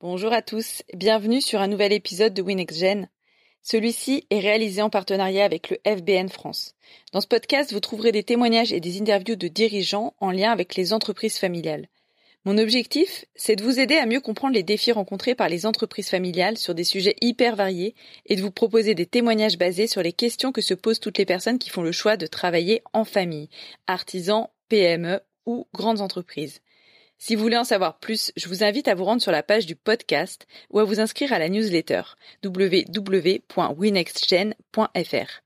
Bonjour à tous, bienvenue sur un nouvel épisode de WinXGen. Celui-ci est réalisé en partenariat avec le FBN France. Dans ce podcast, vous trouverez des témoignages et des interviews de dirigeants en lien avec les entreprises familiales. Mon objectif, c'est de vous aider à mieux comprendre les défis rencontrés par les entreprises familiales sur des sujets hyper variés et de vous proposer des témoignages basés sur les questions que se posent toutes les personnes qui font le choix de travailler en famille, artisans, PME ou grandes entreprises. Si vous voulez en savoir plus, je vous invite à vous rendre sur la page du podcast ou à vous inscrire à la newsletter www.winextgen.fr.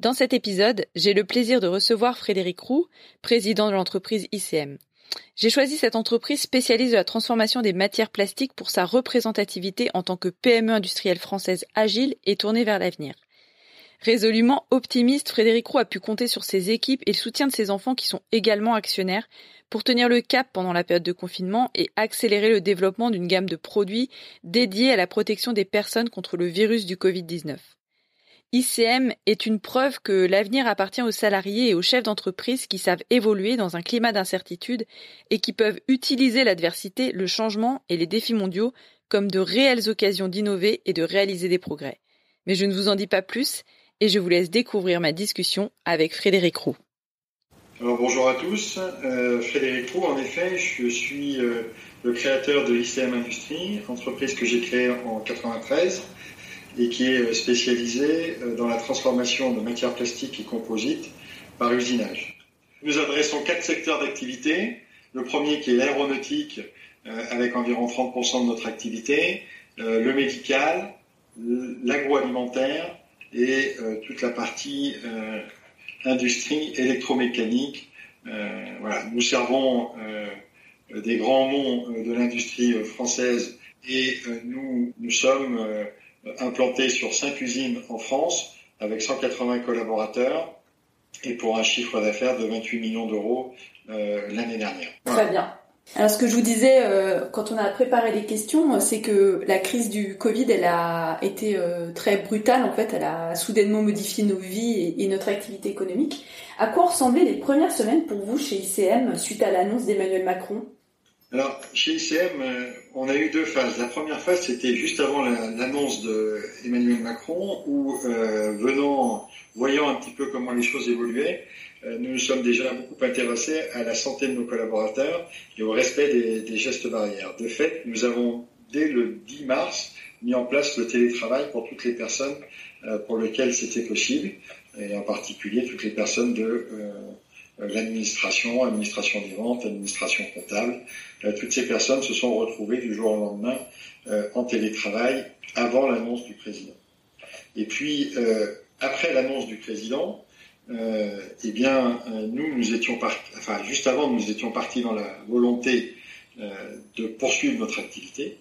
Dans cet épisode, j'ai le plaisir de recevoir Frédéric Roux, président de l'entreprise ICM. J'ai choisi cette entreprise spécialiste de la transformation des matières plastiques pour sa représentativité en tant que PME industrielle française agile et tournée vers l'avenir. Résolument optimiste, Frédéric Roux a pu compter sur ses équipes et le soutien de ses enfants qui sont également actionnaires pour tenir le cap pendant la période de confinement et accélérer le développement d'une gamme de produits dédiés à la protection des personnes contre le virus du Covid-19. ICM est une preuve que l'avenir appartient aux salariés et aux chefs d'entreprise qui savent évoluer dans un climat d'incertitude et qui peuvent utiliser l'adversité, le changement et les défis mondiaux comme de réelles occasions d'innover et de réaliser des progrès. Mais je ne vous en dis pas plus et je vous laisse découvrir ma discussion avec Frédéric Roux. Alors bonjour à tous, euh, Frédéric Roux, en effet, je suis euh, le créateur de ICM Industrie, entreprise que j'ai créée en 93 et qui est euh, spécialisée dans la transformation de matières plastiques et composites par usinage. Nous adressons quatre secteurs d'activité. Le premier qui est l'aéronautique avec environ 30% de notre activité, le médical, l'agroalimentaire et toute la partie industrie électromécanique. Euh, voilà, nous servons euh, des grands noms euh, de l'industrie française et nous, nous sommes implantés sur cinq usines en France avec 180 collaborateurs et pour un chiffre d'affaires de 28 millions d'euros l'année dernière. Très bien. Alors ce que je vous disais euh, quand on a préparé les questions, c'est que la crise du Covid, elle a été euh, très brutale en fait, elle a soudainement modifié nos vies et, notre activité économique. À quoi ressemblaient les premières semaines pour vous chez ICM suite à l'annonce d'Emmanuel Macron? Alors, chez ICM, euh, on a eu deux phases. La première phase, c'était juste avant l'annonce d'Emmanuel Macron, où, venant, voyant un petit peu comment les choses évoluaient, euh, nous nous sommes déjà beaucoup intéressés à la santé de nos collaborateurs et au respect des, gestes barrières. De fait, nous avons, dès le 10 mars, mis en place le télétravail pour toutes les personnes euh, pour lesquelles c'était possible, et en particulier toutes les personnes de euh, l'administration, administration des ventes, administration comptable. toutes ces personnes se sont retrouvées du jour au lendemain en télétravail avant l'annonce du président. Et puis, après l'annonce du président, euh, eh bien, euh, nous, nous étions partis, enfin, juste avant, nous étions partis dans la volonté euh, de poursuivre notre activité.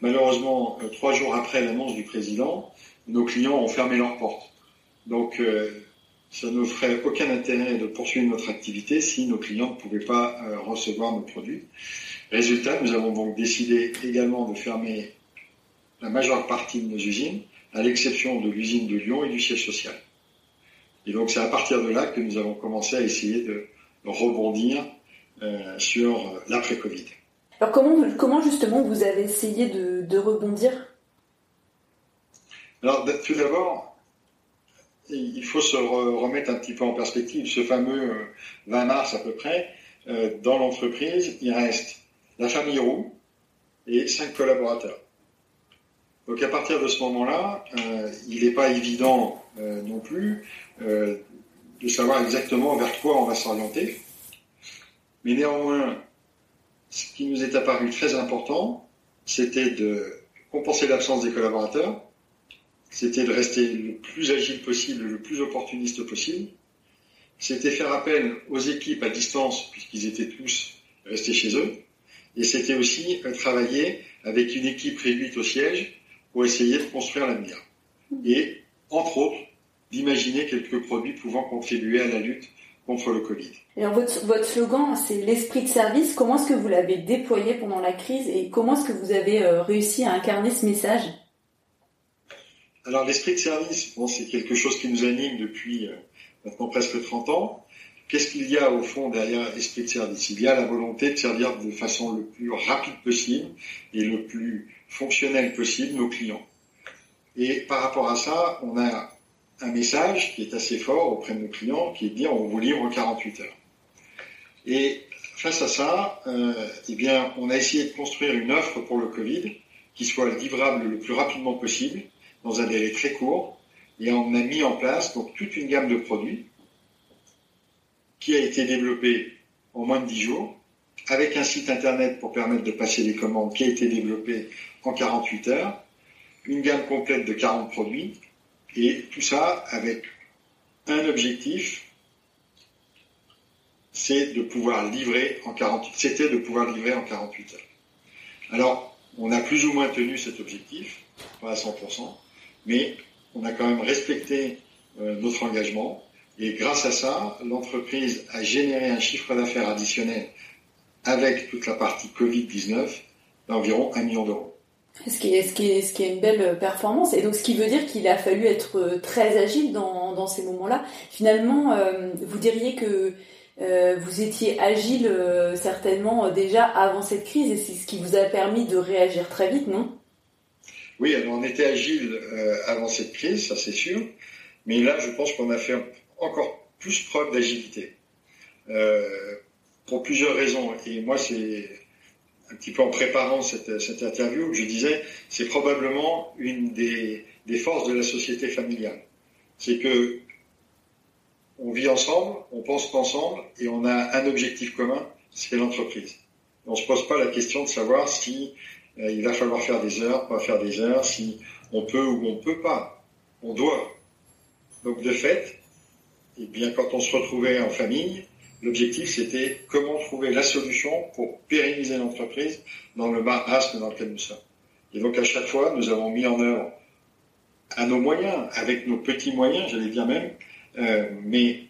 Malheureusement, trois jours après l'annonce du président, nos clients ont fermé leurs portes. Donc, ça ne ferait aucun intérêt de poursuivre notre activité si nos clients ne pouvaient pas recevoir nos produits. Résultat, nous avons donc décidé également de fermer la majeure partie de nos usines, à l'exception de l'usine de Lyon et du siège social. Et donc c'est à partir de là que nous avons commencé à essayer de rebondir euh, sur l'après-Covid. Alors comment, comment justement vous avez essayé de, rebondir? Alors tout d'abord, il faut se remettre un petit peu en perspective. Ce fameux 20 euh, mars à peu près, euh, dans l'entreprise, il reste la famille Roux et cinq collaborateurs. Donc à partir de ce moment-là, il n'est pas évident non plus euh, de savoir exactement vers quoi on va s'orienter. Mais néanmoins, ce qui nous est apparu très important, c'était de compenser l'absence des collaborateurs, c'était de rester le plus agile possible, le plus opportuniste possible, c'était faire appel aux équipes à distance, puisqu'ils étaient tous restés chez eux, et c'était aussi travailler avec une équipe réduite au siège pour essayer de construire l'avenir. Et, entre autres, d'imaginer quelques produits pouvant contribuer à la lutte contre le Covid. Votre, votre slogan, c'est l'esprit de service. Comment est-ce que vous l'avez déployé pendant la crise et comment est-ce que vous avez euh, réussi à incarner ce message? Alors l'esprit de service, bon, c'est quelque chose qui nous anime depuis euh, maintenant presque 30 ans. qu'est-ce qu'il y a au fond derrière esprit de service? Il y a la volonté de servir de façon le plus rapide possible et le plus fonctionnel possible nos clients. Et par rapport à ça, on a un message qui est assez fort auprès de nos clients, qui est de dire on vous livre en 48 heures. Et face à ça, euh, eh bien, on a essayé de construire une offre pour le Covid qui soit livrable le plus rapidement possible, dans un délai très court, et on a mis en place donc toute une gamme de produits qui a été développée en moins de 10 jours, avec un site internet pour permettre de passer les commandes qui a été développé en 48 heures, une gamme complète de 40 produits, et tout ça avec un objectif, c'est de pouvoir livrer en 48, c'était de pouvoir livrer en 48 heures. Alors, on a plus ou moins tenu cet objectif, pas à 100%, mais on a quand même respecté euh, notre engagement. Et grâce à ça, l'entreprise a généré un chiffre d'affaires additionnel avec toute la partie Covid-19 d'environ 1 million d'euros. Ce qui, est, une belle performance. Et donc, ce qui veut dire qu'il a fallu être euh, très agile dans, ces moments-là. Finalement, euh, vous diriez que vous étiez agile certainement déjà avant cette crise et c'est ce qui vous a permis de réagir très vite, non? Oui, on était agile avant cette crise, ça c'est sûr. Mais là, je pense qu'on a fait encore plus preuve d'agilité. pour plusieurs raisons. Et moi, c'est un petit peu en préparant cette, interview que je disais, c'est probablement une des, des, forces de la société familiale. C'est que on vit ensemble, on pense ensemble et on a un objectif commun, c'est l'entreprise. On se pose pas la question de savoir si euh, il va falloir faire des heures, pas faire des heures, si on peut ou on peut pas. On doit. Donc de fait, eh bien quand on se retrouvait en famille, L'objectif, c'était comment trouver la solution pour pérenniser l'entreprise dans le marasme dans lequel nous sommes. Et donc, à chaque fois, nous avons mis en œuvre à nos moyens, avec nos petits moyens, j'allais dire même, euh, mais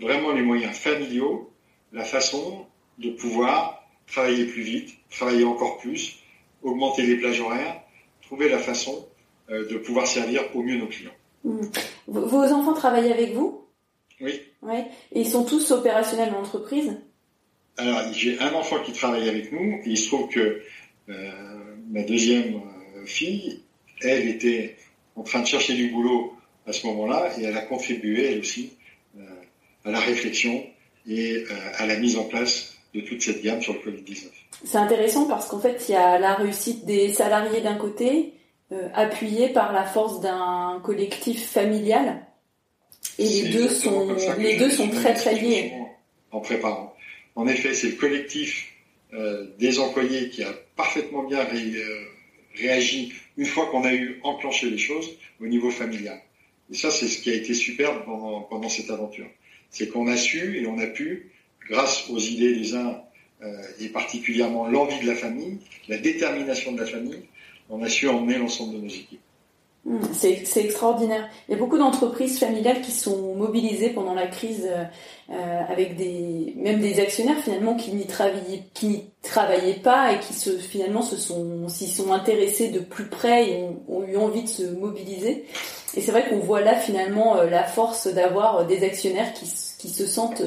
vraiment les moyens familiaux, la façon de pouvoir travailler plus vite, travailler encore plus, augmenter les plages horaires, trouver la façon euh, de pouvoir servir au mieux nos clients. Mmh. Vos enfants travaillent avec vous? Oui. Ouais. Et ils sont tous opérationnels dans l'entreprise? Alors, j'ai un enfant qui travaille avec nous, et il se trouve que euh, ma deuxième euh, fille, elle était en train de chercher du boulot à ce moment-là, et elle a contribué, elle aussi, euh, à la réflexion et à la mise en place de toute cette gamme sur le Covid-19. C'est intéressant parce qu'en fait, il y a la réussite des salariés d'un côté, appuyée par la force d'un collectif familial et les deux sont, les deux sont très très liés. En préparant. En effet, c'est le collectif euh, des employés qui a parfaitement bien euh, réagi une fois qu'on a eu enclenché les choses au niveau familial. Et ça, c'est ce qui a été superbe pendant, pendant cette aventure. C'est qu'on a su et on a pu, grâce aux idées des uns euh, et particulièrement l'envie de la famille, la détermination de la famille, on a su emmener l'ensemble de nos équipes. Hmm, c'est extraordinaire. Il y a beaucoup d'entreprises familiales qui sont mobilisées pendant la crise euh, euh, avec même des actionnaires finalement qui n'y travaillaient pas et qui finalement s'y sont intéressés de plus près et ont, eu envie de se mobiliser. Et c'est vrai qu'on voit là finalement la force d'avoir des actionnaires qui se sentent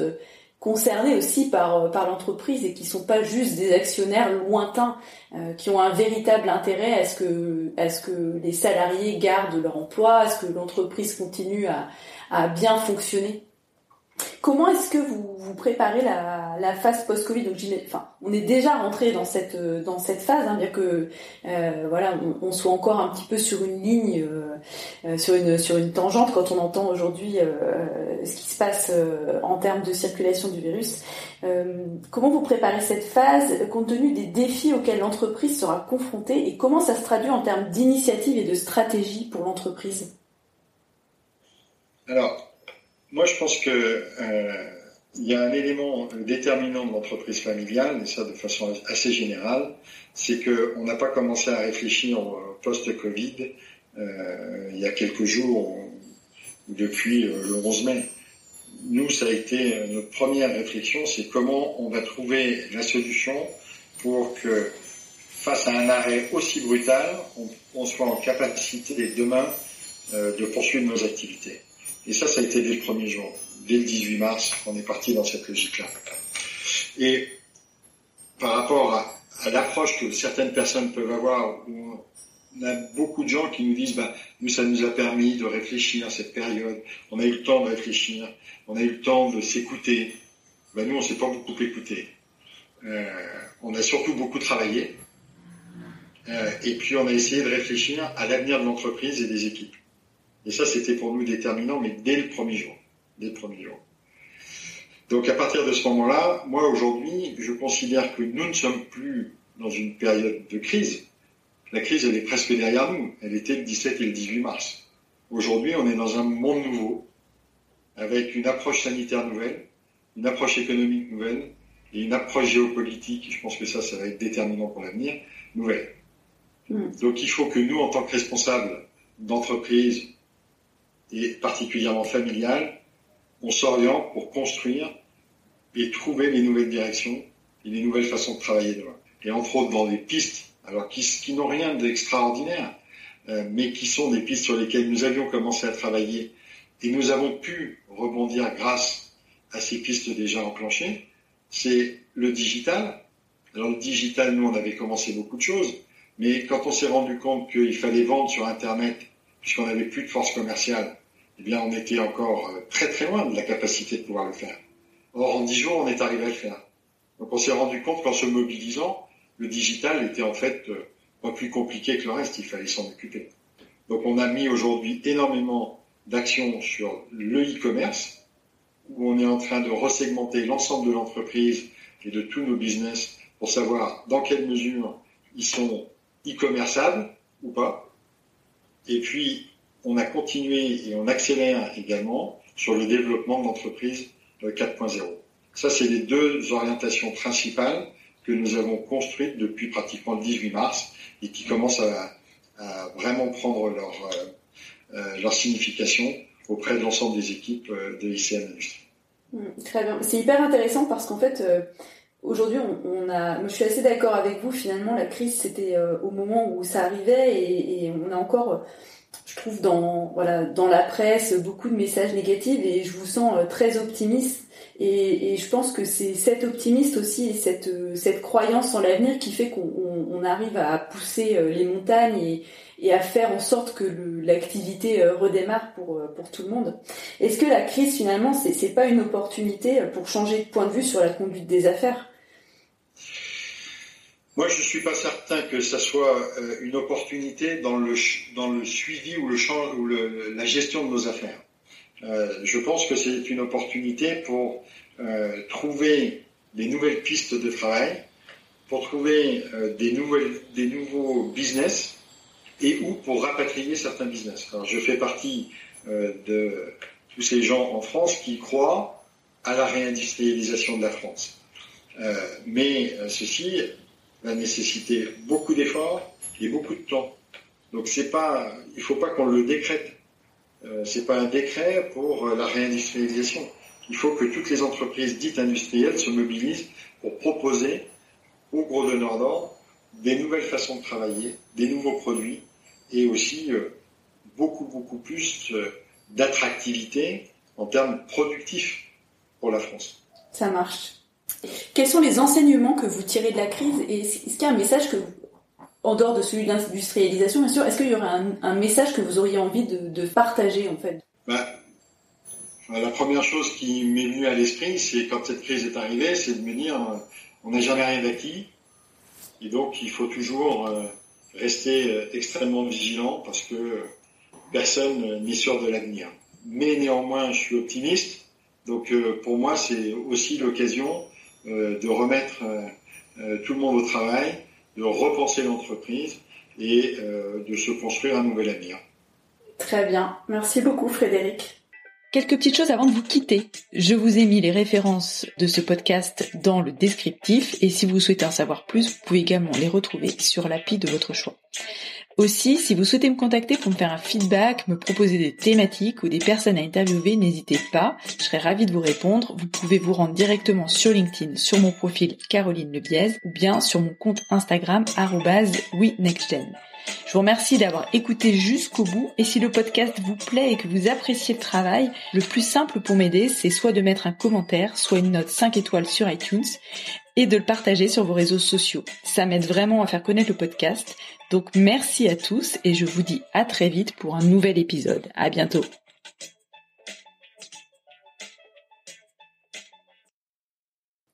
concernés aussi par, euh, par l'entreprise et qui sont pas juste des actionnaires lointains euh, qui ont un véritable intérêt à ce que à ce que les salariés gardent leur emploi, à ce que l'entreprise continue à, à bien fonctionner. Comment est-ce que vous, vous préparez la, phase post-Covid on est déjà rentré dans cette cette phase, hein, bien que euh, voilà, on, soit encore un petit peu sur une ligne, euh, euh sur une tangente quand on entend aujourd'hui euh, ce qui se passe euh, en termes de circulation du virus. Euh, comment vous préparez cette phase compte tenu des défis auxquels l'entreprise sera confrontée et comment ça se traduit en termes d'initiative et de stratégie pour l'entreprise? Alors moi, je pense que euh, il y a un élément déterminant de l'entreprise familiale, et ça de façon assez générale, c'est qu'on n'a pas commencé à réfléchir post-Covid euh, il y a quelques jours, depuis euh, le 11 mai. Nous, ça a été notre première réflexion, c'est comment on va trouver la solution pour que, face à un arrêt aussi brutal, on, soit en capacité demain de poursuivre nos activités. Et ça, ça a été dès le premier jour, dès le 18 mars, on est parti dans cette logique-là. Et par rapport à, l'approche que certaines personnes peuvent avoir, où on a beaucoup de gens qui nous disent, bah, nous, ça nous a permis de réfléchir à cette période, on a eu le temps de réfléchir, on a eu le temps de s'écouter. Bah, nous, on s'est pas beaucoup écouté. Euh, on a surtout beaucoup travaillé. Euh, et puis, on a essayé de réfléchir à l'avenir de l'entreprise et des équipes. Et ça, c'était pour nous déterminant, mais dès le premier jour. Dès le premier jour. Donc, à partir de ce moment-là, moi, aujourd'hui, je considère que nous ne sommes plus dans une période de crise la crise, elle est presque derrière nous. Elle était le 17 et le 18 mars. Aujourd'hui, on est dans un monde nouveau, avec une approche sanitaire nouvelle, une approche économique nouvelle et une approche géopolitique, je pense que ça, ça va être déterminant pour l'avenir, nouvelle. Hmm. Donc il faut que nous, en tant que responsables d'entreprise et particulièrement familiales, on s'oriente pour construire et trouver les nouvelles directions et les nouvelles façons de travailler demain. Et entre autres dans des pistes alors qui, qui n'ont rien d'extraordinaire, euh, mais qui sont des pistes sur lesquelles nous avions commencé à travailler et nous avons pu rebondir grâce à ces pistes déjà enclenchées, c'est le digital. Alors le digital, nous, on avait commencé beaucoup de choses, mais quand on s'est rendu compte qu'il fallait vendre sur Internet, puisqu'on n'avait plus de force commerciale, bien, on était encore euh, très très loin de la capacité de pouvoir le faire. Or, en dix jours, on est arrivé à le faire. Donc, on s'est rendu compte qu'en se mobilisant, le digital était en fait euh, pas plus compliqué que le reste, il fallait s'en occuper. Donc on a mis aujourd'hui énormément d'actions sur le e-commerce, où on est en train de resegmenter l'ensemble de l'entreprise et de tous nos business pour savoir dans quelle mesure ils sont e-commerçables ou pas. Et puis, on a continué et on accélère également sur le développement d'entreprises 4.0. Euh, Ça, c'est les deux orientations principales que nous avons construites depuis pratiquement le 18 mars et qui commencent à, vraiment prendre leur, euh, euh, leur signification auprès de l'ensemble des équipes de ICM Industrie. Mmh, très bien. C'est hyper intéressant parce qu'en fait, aujourd'hui, on, a, je suis assez d'accord avec vous. Finalement, la crise, c'était au moment où ça arrivait et, et, on a encore, je trouve, dans voilà, dans la presse, beaucoup de messages négatifs et je vous sens très optimiste et, je pense que c'est cet optimisme aussi et cette, cette croyance en l'avenir qui fait qu'on on arrive à pousser euh, les montagnes et, et à faire en sorte que l'activité euh, redémarre pour, euh, pour tout le monde. Est-ce que la crise finalement c'est, c'est pas une opportunité pour changer de point de vue sur la conduite des affaires? Moi, je suis pas certain que ça soit une opportunité dans le, dans le suivi ou, le, la gestion de nos affaires. Euh, je pense que c'est une opportunité pour euh, trouver des nouvelles pistes de travail, pour trouver euh, des, nouvelles, des nouveaux business et ou pour rapatrier certains business. Je fais partie de tous ces gens en France qui croient à la réindustrialisation de la France. mais ceci va nécessiter beaucoup d'efforts et beaucoup de temps. Donc c'est pas, il faut pas qu'on le décrète. Euh, c'est pas un décret pour euh, la réindustrialisation. Il faut que toutes les entreprises dites industrielles se mobilisent pour proposer au gros donneur d'ordre des nouvelles façons de travailler, des nouveaux produits et aussi euh, beaucoup beaucoup plus d'attractivité en termes productifs pour la France. Ça marche. Quels sont les enseignements que vous tirez de la crise et est-ce qu'il y a un message que en dehors de celui d'industrialisation, bien sûr, est-ce qu'il y aurait un, message que vous auriez envie de, partager en fait? Bah, La première chose qui m'est venue à l'esprit, c'est quand cette crise est arrivée, c'est de me dire euh, on n'a jamais rien acquis, et donc il faut toujours euh, rester euh, extrêmement vigilant parce que personne n'est sûr de l'avenir. Mais néanmoins, je suis optimiste, donc pour moi, c'est aussi l'occasion de remettre tout le monde au travail de repenser l'entreprise et euh, de se construire un nouvel avenir. Très bien. Merci beaucoup Frédéric. Quelques petites choses avant de vous quitter. Je vous ai mis les références de ce podcast dans le descriptif et si vous souhaitez en savoir plus, vous pouvez également les retrouver sur l'appli de votre choix. Aussi, si vous souhaitez me contacter pour me faire un feedback, me proposer des thématiques ou des personnes à interviewer, n'hésitez pas, je serai ravie de vous répondre. Vous pouvez vous rendre directement sur LinkedIn, sur mon profil Caroline Lebiez, ou bien sur mon compte Instagram, oui Je vous remercie d'avoir écouté jusqu'au bout et si le podcast vous plaît et que vous appréciez le travail, le plus simple pour m'aider, c'est soit de mettre un commentaire, soit une note 5 étoiles sur iTunes et de le partager sur vos réseaux sociaux. Ça m'aide vraiment à faire connaître le podcast. Donc merci à tous et je vous dis à très vite pour un nouvel épisode. À bientôt.